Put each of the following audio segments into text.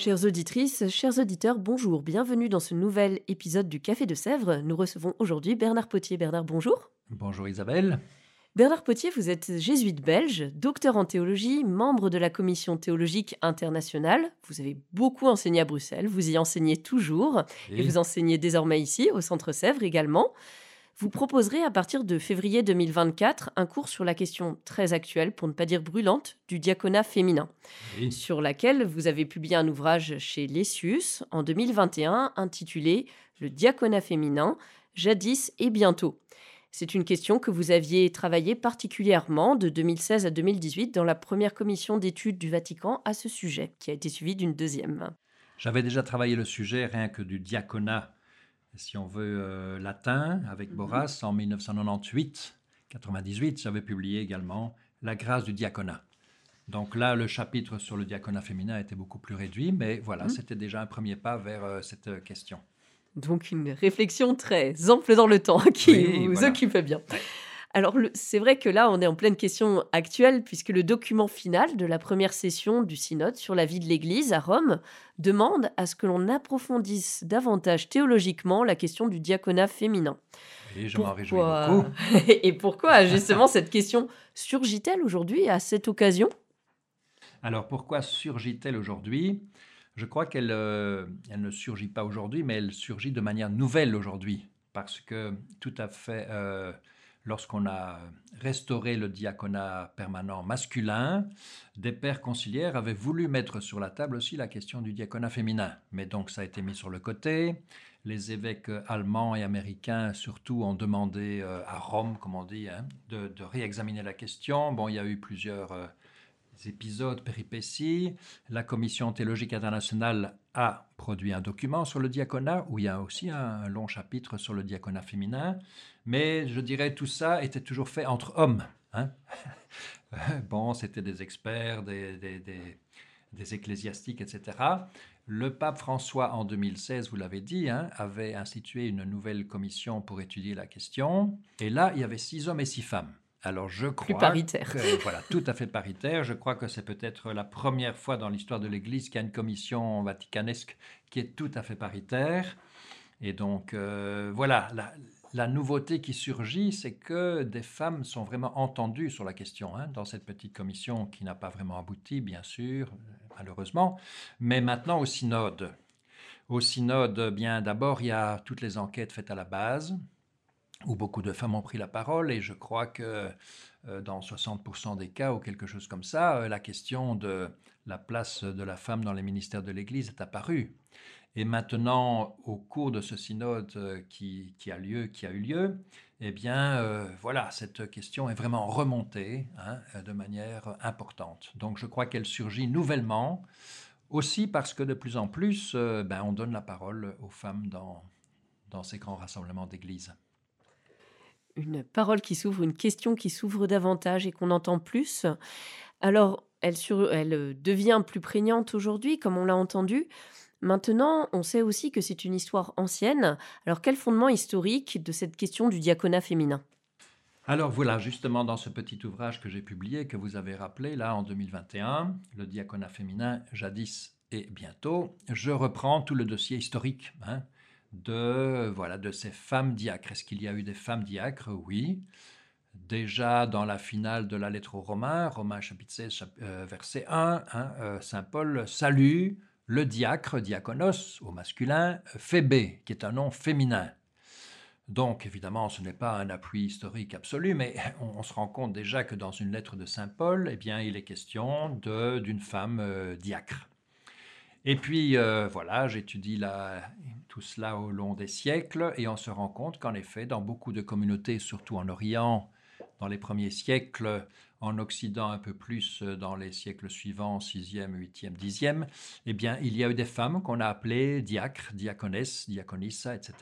Chères auditrices, chers auditeurs, bonjour, bienvenue dans ce nouvel épisode du Café de Sèvres. Nous recevons aujourd'hui Bernard Potier. Bernard, bonjour. Bonjour Isabelle. Bernard Potier, vous êtes jésuite belge, docteur en théologie, membre de la Commission théologique internationale. Vous avez beaucoup enseigné à Bruxelles, vous y enseignez toujours, et, et vous enseignez désormais ici, au Centre Sèvres également. Vous proposerez à partir de février 2024 un cours sur la question très actuelle, pour ne pas dire brûlante, du diaconat féminin, Oui. sur laquelle vous avez publié un ouvrage chez Lessius en 2021 intitulé Le diaconat féminin, jadis et bientôt. C'est une question que vous aviez travaillée particulièrement de 2016 à 2018 dans la première commission d'études du Vatican à ce sujet, qui a été suivie d'une deuxième. J'avais déjà travaillé le sujet rien que du diaconat, si on veut, euh, latin, avec Mhm. Boras en 1998-98. J'avais publié également La grâce du diaconat. Donc là, le chapitre sur le diaconat féminin était beaucoup plus réduit, mais voilà, Mhm. c'était déjà un premier pas vers euh, cette euh, question. Donc une réflexion très ample dans le temps qui Oui, vous voilà. occupait bien. Alors c'est vrai que là on est en pleine question actuelle puisque le document final de la première session du synode sur la vie de l'Église à Rome demande à ce que l'on approfondisse davantage théologiquement la question du diaconat féminin. Et je m'en réjouis beaucoup. Et pourquoi justement cette question surgit-elle aujourd'hui à cette occasion? Alors pourquoi surgit-elle aujourd'hui? Je crois qu'elle euh, elle ne surgit pas aujourd'hui, mais elle surgit de manière nouvelle aujourd'hui. Parce que tout à fait, euh, lorsqu'on a restauré le diaconat permanent masculin, des pères conciliaires avaient voulu mettre sur la table aussi la question du diaconat féminin. Mais donc ça a été mis sur le côté. Les évêques allemands et américains surtout ont demandé euh, à Rome, comme on dit, hein, de, réexaminer la question. Bon, il y a eu plusieurs... euh, épisodes, péripéties. La Commission théologique internationale a produit un document sur le diaconat où il y a aussi un long chapitre sur le diaconat féminin. Mais je dirais tout ça était toujours fait entre hommes. hein. bon, c'était des experts, des, des- des- des ecclésiastiques, etc. Le pape François, en 2016, vous l'avez dit, hein, avait institué une nouvelle commission pour étudier la question. Et là, il y avait six hommes et six femmes. Alors je crois paritaire. que- voilà, tout à fait paritaire. Je crois que c'est peut-être la première fois dans l'histoire de l'Église qu'il y a une commission vaticanesque qui est tout à fait paritaire. Et donc euh, voilà, la, la nouveauté qui surgit, c'est que des femmes sont vraiment entendues sur la question hein, dans cette petite commission qui n'a pas vraiment abouti, bien sûr, malheureusement, mais maintenant au synode. Au synode, bien d'abord, il y a toutes les enquêtes faites à la base, où beaucoup de femmes ont pris la parole, et je crois que euh, dans 60% des cas, ou quelque chose comme ça, euh, la question de la place de la femme dans les ministères de l'Église est apparue. Et maintenant, au cours de ce synode euh, qui, a lieu, qui a eu lieu, eh bien, euh, voilà, cette question est vraiment remontée hein, euh, de manière importante. Donc, je crois qu'elle surgit nouvellement, aussi parce que de plus en plus, ben, on donne la parole aux femmes dans, ces grands rassemblements d'église. une parole qui s'ouvre, une question qui s'ouvre davantage et qu'on entend plus. Alors, elle, sur- elle devient plus prégnante aujourd'hui, comme on l'a entendu. Maintenant, on sait aussi que c'est une histoire ancienne. Alors, quel fondement historique de cette question du diaconat féminin? Alors voilà, justement dans ce petit ouvrage que j'ai publié, que vous avez rappelé là en 2021, le diaconat féminin jadis et bientôt, je reprends tout le dossier historique hein, de voilà de ces femmes diacres. Est-ce qu'il y a eu des femmes diacres? Oui. Déjà dans la finale de la lettre aux Romains, Romains chapitre 16, chap- euh, verset 1, hein, euh, Saint Paul salue le diacre, diaconos au masculin, Phébé, qui est un nom féminin. Donc, évidemment, ce n'est pas un appui historique absolu, mais on, se rend compte déjà que dans une lettre de Saint Paul, eh bien, il est question d'une femme euh, diacre. Et puis, euh, voilà, j'étudie tout cela au long des siècles et on se rend compte qu'en effet, dans beaucoup de communautés, surtout en Orient, dans les premiers siècles, en Occident un peu plus dans les siècles suivants, 6e, 8e, 10e, eh bien, il y a eu des femmes qu'on a appelées diacres, diaconesses, diaconissa, etc.,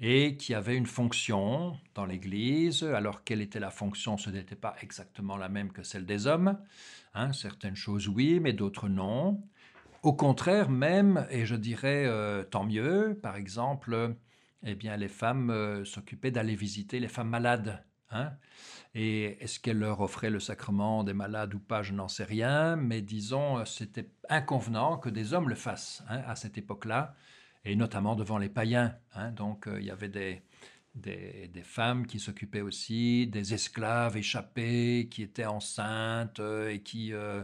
et qui avaient une fonction dans l'Église. Alors, quelle était la fonction Ce n'était pas exactement la même que celle des hommes. Hein, certaines choses, oui, mais d'autres, non. Au contraire, même, et je dirais euh, tant mieux, par exemple, eh bien, les femmes euh, s'occupaient d'aller visiter les femmes malades. Hein. Et est-ce qu'elles leur offraient le sacrement des malades ou pas, je n'en sais rien, mais disons, c'était inconvenant que des hommes le fassent hein, à cette époque-là, et notamment devant les païens. Donc, euh, il y avait des, femmes qui s'occupaient aussi des esclaves échappés qui étaient enceintes euh, et qui euh,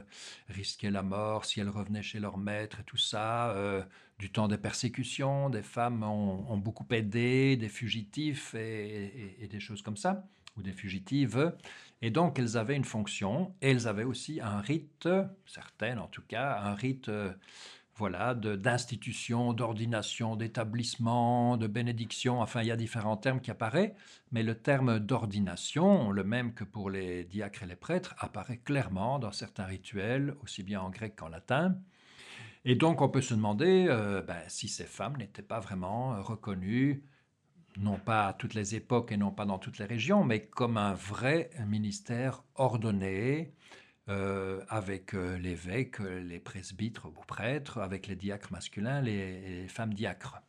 risquaient la mort si elles revenaient chez leur maître et tout ça. Euh, du temps des persécutions, des femmes ont, beaucoup aidé, des fugitifs et, des choses comme ça, ou des fugitives. Et donc elles avaient une fonction et elles avaient aussi un rite, certaines en tout cas, un rite voilà, d'institutions, d'ordination, d'établissement, de bénédiction, enfin il y a différents termes qui apparaissent, mais le terme d'ordination, le même que pour les diacres et les prêtres, apparaît clairement dans certains rituels, aussi bien en grec qu'en latin. Et donc on peut se demander euh, ben, si ces femmes n'étaient pas vraiment reconnues, non pas à toutes les époques et non pas dans toutes les régions, mais comme un vrai ministère ordonné, euh, avec euh, l'évêque, euh, les presbytres ou prêtres, avec les diacres masculins, les, femmes diacres.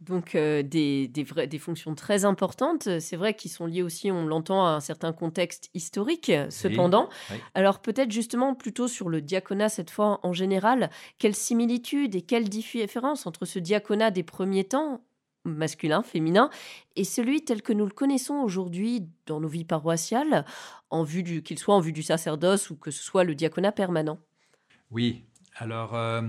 Donc des, des, des, fonctions très importantes, c'est vrai, qui sont liées aussi, on l'entend, à un certain contexte historique, cependant. Alors peut-être justement plutôt sur le diaconat cette fois en général, quelles similitudes et quelles différences entre ce diaconat des premiers temps masculin, féminin, et celui tel que nous le connaissons aujourd'hui dans nos vies paroissiales, en vue qu'il soit en vue du sacerdoce ou que ce soit le diaconat permanent. Oui, alors euh,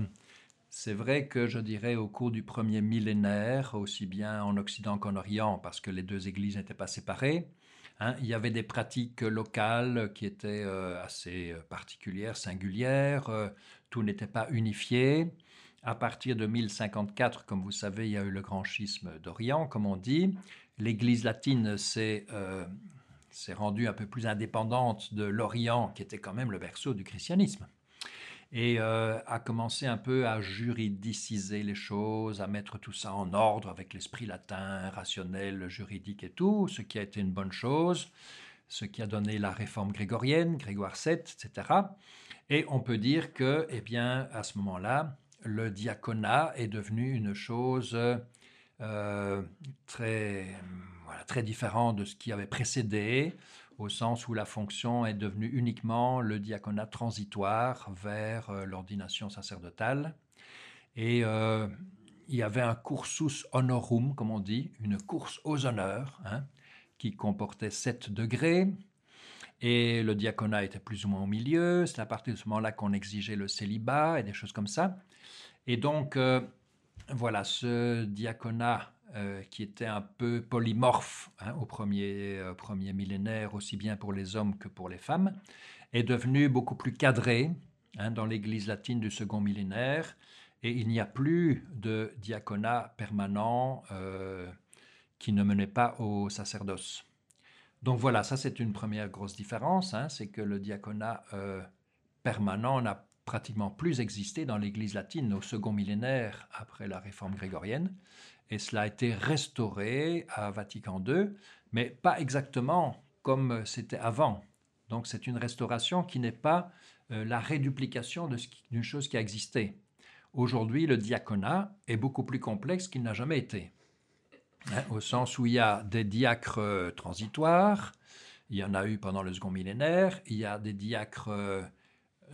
c'est vrai que je dirais au cours du premier millénaire, aussi bien en Occident qu'en Orient, parce que les deux églises n'étaient pas séparées, hein, il y avait des pratiques locales qui étaient euh, assez euh, particulières, singulières, tout n'était pas unifié. À partir de 1054, comme vous savez, il y a eu le grand schisme d'Orient, comme on dit. L'Église latine euh, s'est rendue un peu plus indépendante de l'Orient, qui était quand même le berceau du christianisme, et euh, a commencé un peu à juridiciser les choses, à mettre tout ça en ordre avec l'esprit latin, rationnel, juridique et tout, ce qui a été une bonne chose, ce qui a donné la réforme grégorienne, Grégoire VII, etc. Et on peut dire que, eh bien, à ce moment-là, le diaconat est devenu une chose euh, très, très différente de ce qui avait précédé, au sens où la fonction est devenue uniquement le diaconat transitoire vers euh, l'ordination sacerdotale. Et euh, il y avait un cursus honorum, comme on dit, une course aux honneurs, hein, qui comportait sept degrés. Et le diaconat était plus ou moins au milieu. C'est à partir de ce moment-là qu'on exigeait le célibat et des choses comme ça. Et donc, euh, voilà, ce diaconat euh, qui était un peu polymorphe hein, au premier, euh, premier millénaire, aussi bien pour les hommes que pour les femmes, est devenu beaucoup plus cadré hein, dans l'Église latine du second millénaire. Et il n'y a plus de diaconat permanent qui ne menait pas au sacerdoce. Donc voilà, ça c'est une première grosse différence, hein, c'est que le diaconat permanent n'a pratiquement plus existé dans l'Église latine au second millénaire après la réforme grégorienne. Et cela a été restauré à Vatican II, mais pas exactement comme c'était avant. Donc c'est une restauration qui n'est pas euh, la réduplication d'une chose qui a existé. Aujourd'hui, le diaconat est beaucoup plus complexe qu'il n'a jamais été. Hein, au sens où il y a des diacres euh, transitoires, il y en a eu pendant le second millénaire, il y a des diacres euh,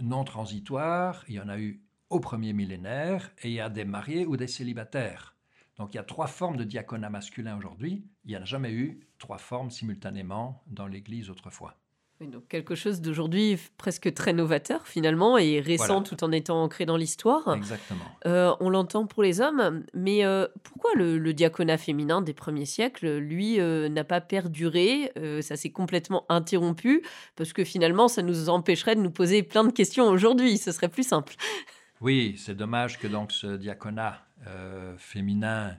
non transitoires, il y en a eu au premier millénaire, et il y a des mariés ou des célibataires. Donc il y a trois formes de diaconat masculin aujourd'hui. Il n'y en a jamais eu trois formes simultanément dans l'Église autrefois donc quelque chose d'aujourd'hui presque très novateur finalement et récent tout en étant ancré dans l'histoire. Exactement. Euh, on l'entend pour les hommes, mais euh, pourquoi le, diaconat féminin des premiers siècles, lui, euh, n'a pas perduré Ça s'est complètement interrompu parce que finalement, ça nous empêcherait de nous poser plein de questions aujourd'hui. Ce serait plus simple. Oui, c'est dommage que donc ce diaconat féminin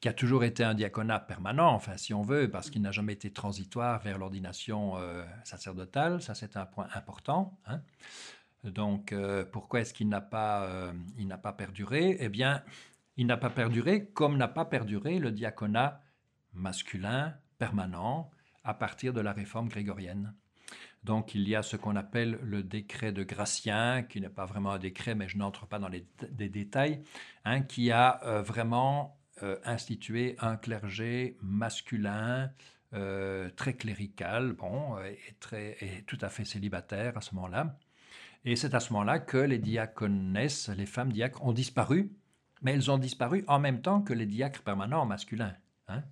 qui a toujours été un diaconat permanent, enfin si on veut, parce qu'il n'a jamais été transitoire vers l'ordination euh, sacerdotale, ça c'est un point important. Hein. Donc euh, pourquoi est-ce qu'il n'a pas, euh, pas perduré? Eh bien, il n'a pas perduré comme n'a pas perduré le diaconat masculin permanent à partir de la réforme grégorienne. Donc il y a ce qu'on appelle le décret de Gratien, qui n'est pas vraiment un décret, mais je n'entre pas dans les, détails, hein, qui a vraiment instituer un clergé masculin euh, très clérical, bon, et, très, et tout à fait célibataire à ce moment-là. Et c'est à ce moment-là que les diaconesses, les femmes diacres, ont disparu, mais elles ont disparu en même temps que les diacres permanents masculins. Hein.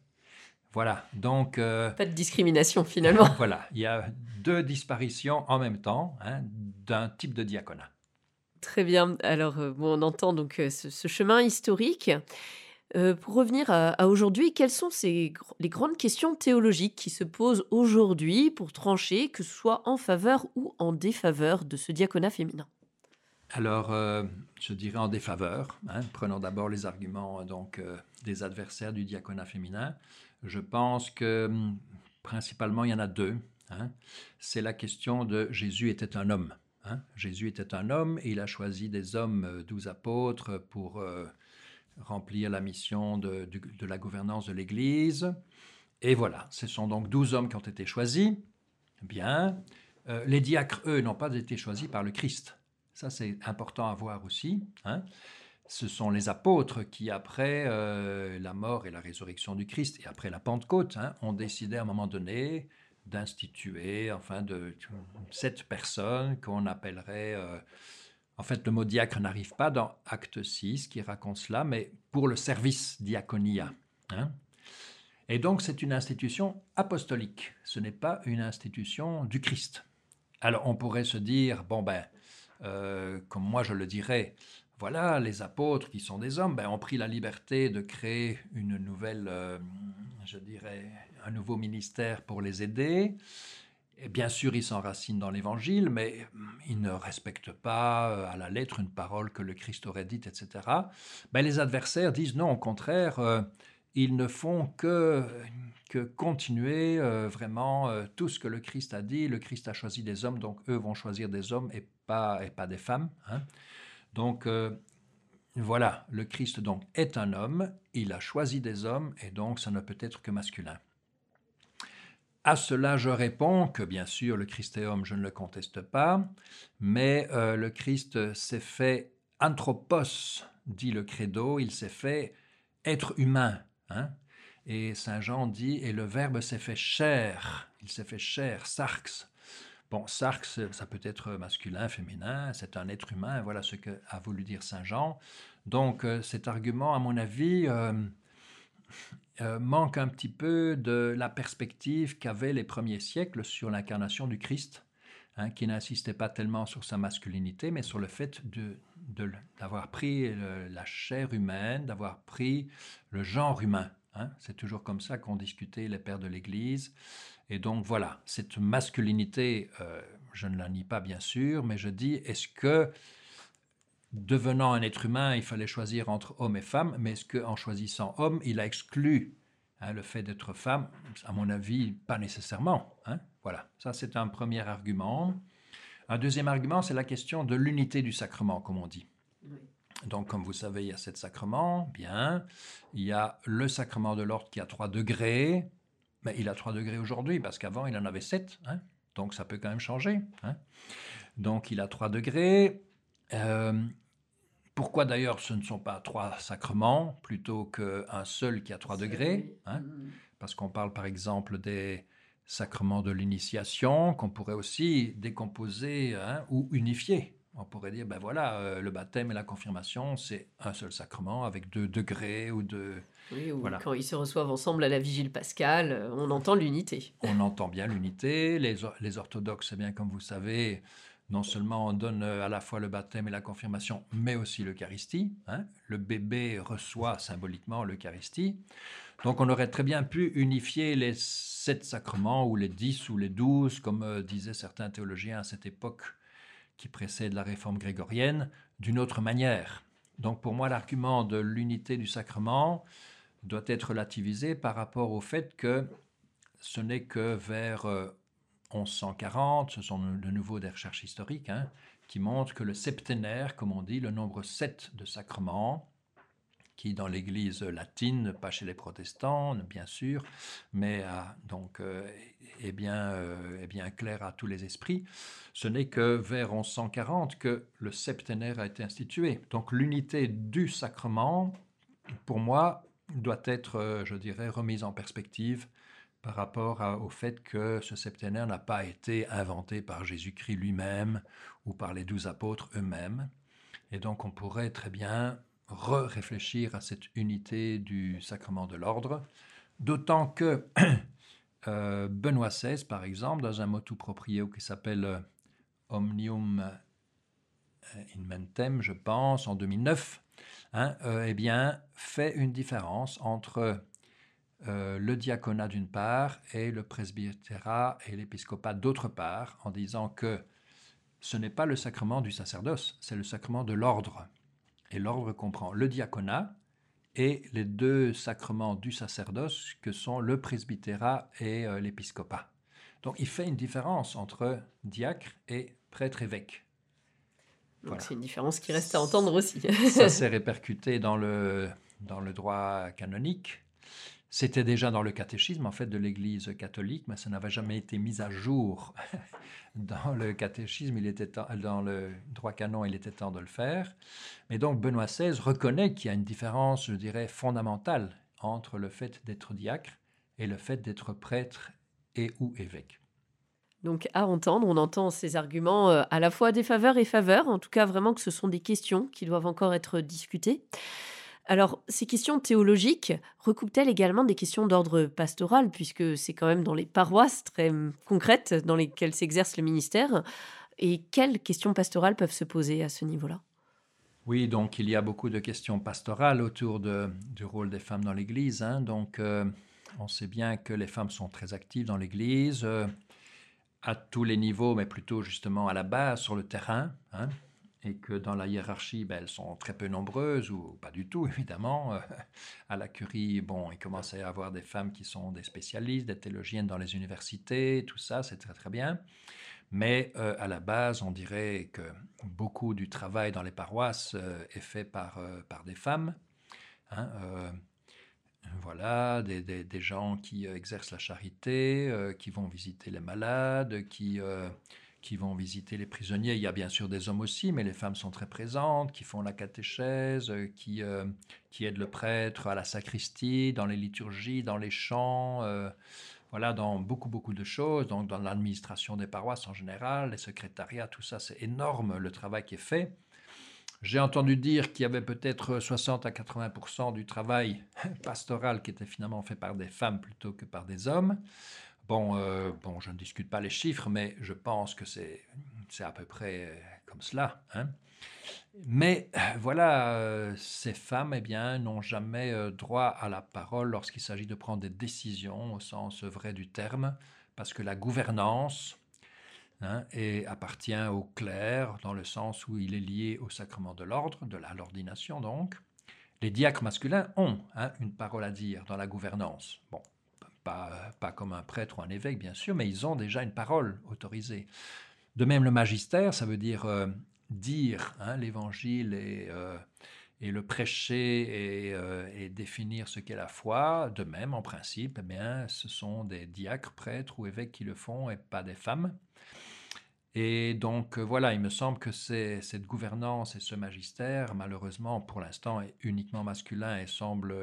Voilà, donc... Euh, pas de discrimination finalement. voilà, il y a deux disparitions en même temps hein, d'un type de diaconat. Très bien, alors on entend donc ce chemin historique. Euh, pour revenir à, aujourd'hui, quelles sont les grandes questions théologiques qui se posent aujourd'hui pour trancher, que ce soit en faveur ou en défaveur de ce diaconat féminin? Alors, euh, je dirais en défaveur. Hein. Prenons d'abord les arguments donc euh, des adversaires du diaconat féminin. Je pense que hum, principalement il y en a deux. Hein. C'est la question de Jésus était un homme. Hein. Jésus était un homme et il a choisi des hommes, douze apôtres, pour remplir la mission de, la gouvernance de l'Église. Et voilà, ce sont donc douze hommes qui ont été choisis. Bien. Euh, les diacres, eux, n'ont pas été choisis par le Christ. Ça, c'est important à voir aussi. Hein. Ce sont les apôtres qui, après euh, la mort et la résurrection du Christ, et après la Pentecôte, hein, ont décidé à un moment donné d'instituer, enfin, de, cette personne qu'on appellerait... Euh, en fait, le mot diacre n'arrive pas dans Acte 6 qui raconte cela, mais pour le service diaconia. Hein. Et donc, c'est une institution apostolique. Ce n'est pas une institution du Christ. Alors, on pourrait se dire, bon ben, euh, comme moi je le dirais, voilà, les apôtres qui sont des hommes, ben, ont pris la liberté de créer une nouvelle, euh, je dirais, un nouveau ministère pour les aider. Et bien sûr, ils s'enracinent dans l'Évangile, mais hum, ils ne respectent pas euh, à la lettre une parole que le Christ aurait dite, etc. Ben, les adversaires disent non, au contraire, euh, ils ne font que, que continuer euh, vraiment tout ce que le Christ a dit. Le Christ a choisi des hommes, donc eux vont choisir des hommes et pas, et pas des femmes. Hein. Donc voilà, le Christ donc est un homme, il a choisi des hommes, et donc ça ne peut être que masculin. À cela, je réponds que bien sûr, le Christ est homme, je ne le conteste pas, mais euh, le Christ s'est fait anthropos, dit le credo, il s'est fait être humain. Hein. et Saint Jean dit, et le Verbe s'est fait chair, il s'est fait chair, sarx. Bon, sarx, ça peut être masculin, féminin, c'est un être humain, voilà ce que a voulu dire Saint Jean. Donc euh, cet argument, à mon avis, euh, euh, manque un petit peu de la perspective qu'avaient les premiers siècles sur l'incarnation du Christ, hein, qui n'insistait pas tellement sur sa masculinité, mais sur le fait d'avoir pris la chair humaine, d'avoir pris le genre humain. Hein. C'est toujours comme ça qu'ont discuté les pères de l'Église. Et donc voilà, cette masculinité, euh, je ne la nie pas bien sûr, mais je dis, est-ce que devenant un être humain, il fallait choisir entre homme et femme, mais est-ce qu'en choisissant homme, il a exclu hein, le fait d'être femme? À mon avis, pas nécessairement. Hein. voilà, ça c'est un premier argument. Un deuxième argument, c'est la question de l'unité du sacrement, comme on dit. Donc, comme vous savez, il y a sept sacrements, bien. Il y a le sacrement de l'ordre qui a trois degrés. Mais il a trois degrés aujourd'hui, parce qu'avant, il en avait sept. Hein. donc, ça peut quand même changer. Donc, il a trois degrés. Euh, pourquoi d'ailleurs ce ne sont pas trois sacrements plutôt qu'un seul qui a trois degrés hein? mm. Parce qu'on parle par exemple des sacrements de l'initiation qu'on pourrait aussi décomposer hein, ou unifier. On pourrait dire, ben voilà, euh, le baptême et la confirmation, c'est un seul sacrement avec deux degrés ou deux... Oui, ou quand ils se reçoivent ensemble à la vigile pascale, euh, on entend l'unité. On entend bien l'unité. Les, les orthodoxes, c'est bien comme vous savez, non seulement on donne euh, à la fois le baptême et la confirmation, mais aussi l'Eucharistie. Hein. Le bébé reçoit symboliquement l'Eucharistie. Donc on aurait très bien pu unifier les sept sacrements, ou les dix, ou les douze, comme euh, disaient certains théologiens à cette époque qui précède la réforme grégorienne, d'une autre manière. Donc pour moi, l'argument de l'unité du sacrement doit être relativisé par rapport au fait que ce n'est que vers 1140, ce sont de nouveau des recherches historiques, hein, qui montrent que le septénaire, comme on dit, le nombre 7 de sacrements, qui dans l'Église latine, pas chez les protestants, bien sûr, mais donc euh, est, bien, euh, est bien clair à tous les esprits. Ce n'est que vers 1140 que le septénaire a été institué. Donc l'unité du sacrement, pour moi, doit être, euh, je dirais, remise en perspective par rapport au fait que ce septénaire n'a pas été inventé par Jésus-Christ lui-même ou par les douze apôtres eux-mêmes. Et donc on pourrait très bien re-réfléchir à cette unité du sacrement de l'ordre, d'autant que euh, Benoît XVI, par exemple, dans un motu proprio qui s'appelle euh, Omnium euh, in Mentem, je pense, en 2009, hein, eh bien, fait une différence entre le diaconat d'une part et le presbytérat et l'épiscopat d'autre part, en disant que ce n'est pas le sacrement du sacerdoce, c'est le sacrement de l'ordre. Et l'ordre comprend le diaconat et les deux sacrements du sacerdoce que sont le presbytérat et euh, l'épiscopat. Donc il fait une différence entre diacre et prêtre-évêque. Donc c'est une différence qui reste à entendre aussi. Ça s'est répercuté dans le, dans le droit canonique. C'était déjà dans le catéchisme en fait de l'Église catholique, mais ça n'avait jamais été mis à jour dans le catéchisme. Il était dans le droit canon, il était temps de le faire. Mais donc Benoît XVI reconnaît qu'il y a une différence, je dirais, fondamentale entre le fait d'être diacre et le fait d'être prêtre et ou évêque. Donc à entendre, on entend ces arguments euh, à la fois des faveurs et faveurs, en tout cas vraiment que ce sont des questions qui doivent encore être discutées. Alors, ces questions théologiques recoupent-elles également des questions d'ordre pastoral, puisque c'est quand même dans les paroisses très hum, concrètes dans lesquelles s'exerce le ministère? Et quelles questions pastorales peuvent se poser à ce niveau-là? Oui, donc il y a beaucoup de questions pastorales autour du rôle des femmes dans l'Église. Hein. Donc, euh, on sait bien que les femmes sont très actives dans l'Église. Euh, à tous les niveaux, mais plutôt justement à la base, sur le terrain. Hein et que dans la hiérarchie, ben, elles sont très peu nombreuses, ou pas du tout évidemment. Euh, à la curie, bon, il commence à y avoir des femmes qui sont des spécialistes, des théologiennes dans les universités, tout ça, c'est très très bien. Mais euh, à la base, on dirait que beaucoup du travail dans les paroisses euh, est fait par, par des femmes. Hein, voilà, des, des, gens qui exercent la charité, qui vont visiter les malades, qui qui vont visiter les prisonniers. Il y a bien sûr des hommes aussi, mais les femmes sont très présentes, qui font la catéchèse, euh, qui, euh, qui aident le prêtre à la sacristie, dans les liturgies, dans les chants, euh, voilà, dans beaucoup, beaucoup de choses, donc dans l'administration des paroisses en général, les secrétariats, tout ça, c'est énorme le travail qui est fait. J'ai entendu dire qu'il y avait peut-être 60 à 80% du travail pastoral qui était finalement fait par des femmes plutôt que par des hommes. Bon, euh, bon, je ne discute pas les chiffres, mais je pense que c'est à peu près euh, comme cela. Hein. Mais euh, voilà, ces femmes eh bien, n'ont jamais droit à la parole lorsqu'il s'agit de prendre des décisions au sens vrai du terme, parce que la gouvernance hein, appartient au clerc, dans le sens où il est lié au sacrement de l'ordre, de l'ordination donc. Les diacres masculins ont hein, une parole à dire dans la gouvernance. Bon, pas, comme un prêtre ou un évêque, bien sûr, mais ils ont déjà une parole autorisée. De même, le magistère, ça veut dire euh, dire hein, l'évangile et, euh, et, le prêcher euh, et, définir ce qu'est la foi. De même, en principe, eh bien, ce sont des diacres, prêtres ou évêques qui le font et pas des femmes. Et donc voilà, il me semble que cette gouvernance et ce magistère, malheureusement, pour l'instant, est uniquement masculin et semble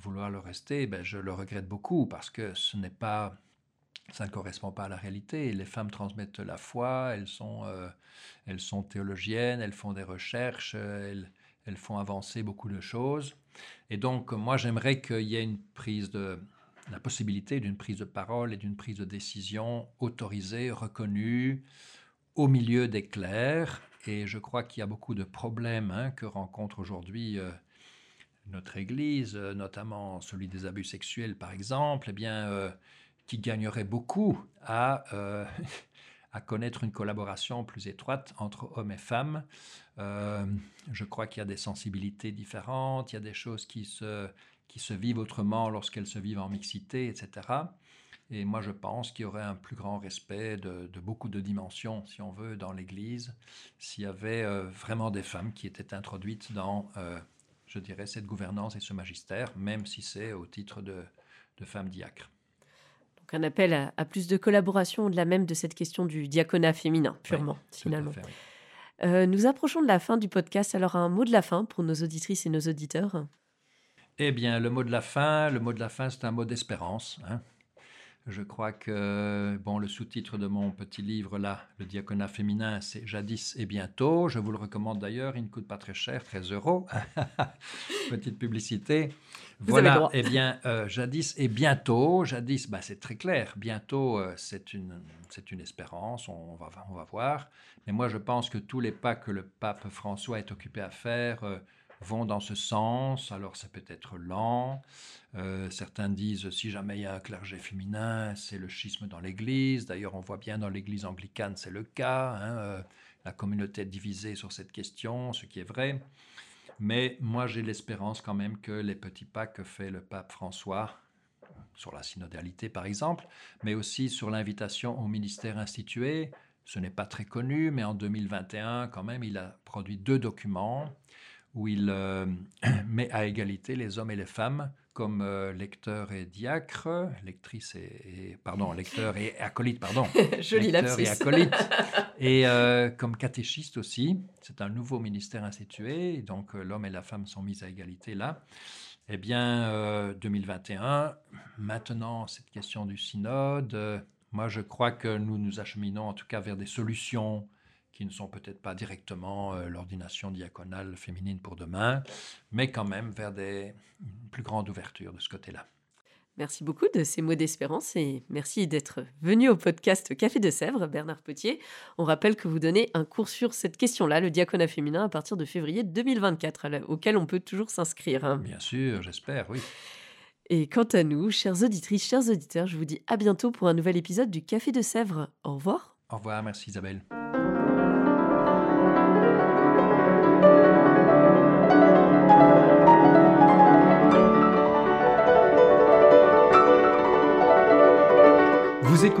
vouloir le rester, ben, je le regrette beaucoup parce que ce n'est pas, ça ne correspond pas à la réalité. Les femmes transmettent la foi, elles sont, euh, elles sont théologiennes, elles font des recherches, elles, elles, font avancer beaucoup de choses. Et donc, moi, j'aimerais qu'il y ait une prise de, la possibilité d'une prise de parole et d'une prise de décision autorisée, reconnue, au milieu des clercs. Et je crois qu'il y a beaucoup de problèmes hein, que rencontrent aujourd'hui euh, notre Église, euh, notamment celui des abus sexuels par exemple, eh bien, euh, qui gagnerait beaucoup à, euh, à connaître une collaboration plus étroite entre hommes et femmes. je crois qu'il y a des sensibilités différentes, il y a des choses qui se, qui se vivent autrement lorsqu'elles se vivent en mixité, etc. Et moi, je pense qu'il y aurait un plus grand respect de, beaucoup de dimensions, si on veut, dans l'Église, s'il y avait vraiment des femmes qui étaient introduites dans, je dirais, cette gouvernance et ce magistère, même si c'est au titre de, femmes diacres. Donc un appel à, plus de collaboration au-delà même de cette question du diaconat féminin, purement, finalement. Euh, nous approchons de la fin du podcast, alors un mot de la fin pour nos auditrices et nos auditeurs. Eh bien, le mot de la fin, le mot de la fin, c'est un mot d'espérance. Hein. Je crois que bon, le sous-titre de mon petit livre là, le diaconat féminin, c'est Jadis et bientôt. Je vous le recommande d'ailleurs, il ne coûte pas très cher, 13 euros. Petite publicité. voilà, eh bien, euh, Jadis et bientôt. Jadis, bah, c'est très clair. Bientôt, euh, c'est une, c'est une espérance, on va, on va voir. Mais moi, je pense que tous les pas que le pape François est occupé à faire, euh, vont dans ce sens. Alors ça peut être lent. Euh, certains disent si jamais il y a un clergé féminin, c'est le schisme dans l'Église. D'ailleurs, on voit bien dans l'Église anglicane, c'est le cas. Hein, euh, la communauté est divisée sur cette question, ce qui est vrai. Mais moi, j'ai l'espérance quand même que les petits pas que fait le pape François, sur la synodalité par exemple, mais aussi sur l'invitation au ministère institué, ce n'est pas très connu, mais en 2021, quand même, il a produit deux documents où il euh, met à égalité les hommes et les femmes comme euh, lecteurs et diacres, lectrices et, pardon, lecteurs et acolytes, pardon, Joli lecteurs et acolytes, et euh, comme catéchistes aussi. C'est un nouveau ministère institué, donc l'homme et la femme sont mis à égalité là. Eh bien, 2021, maintenant cette question du synode, moi je crois que nous nous acheminons en tout cas vers des solutions qui ne sont peut-être pas directement euh, l'ordination diaconale féminine pour demain, mais quand même vers des, une plus grande ouverture de ce côté-là. Merci beaucoup de ces mots d'espérance et merci d'être venu au podcast Café de Sèvres, Bernard Potier. On rappelle que vous donnez un cours sur cette question-là, le diaconat féminin, à partir de février 2024, auquel on peut toujours s'inscrire. Hein. Bien sûr, j'espère, oui. Et quant à nous, chères auditrices, chers auditeurs, je vous dis à bientôt pour un nouvel épisode du Café de Sèvres. Au revoir. Au revoir, merci Isabelle.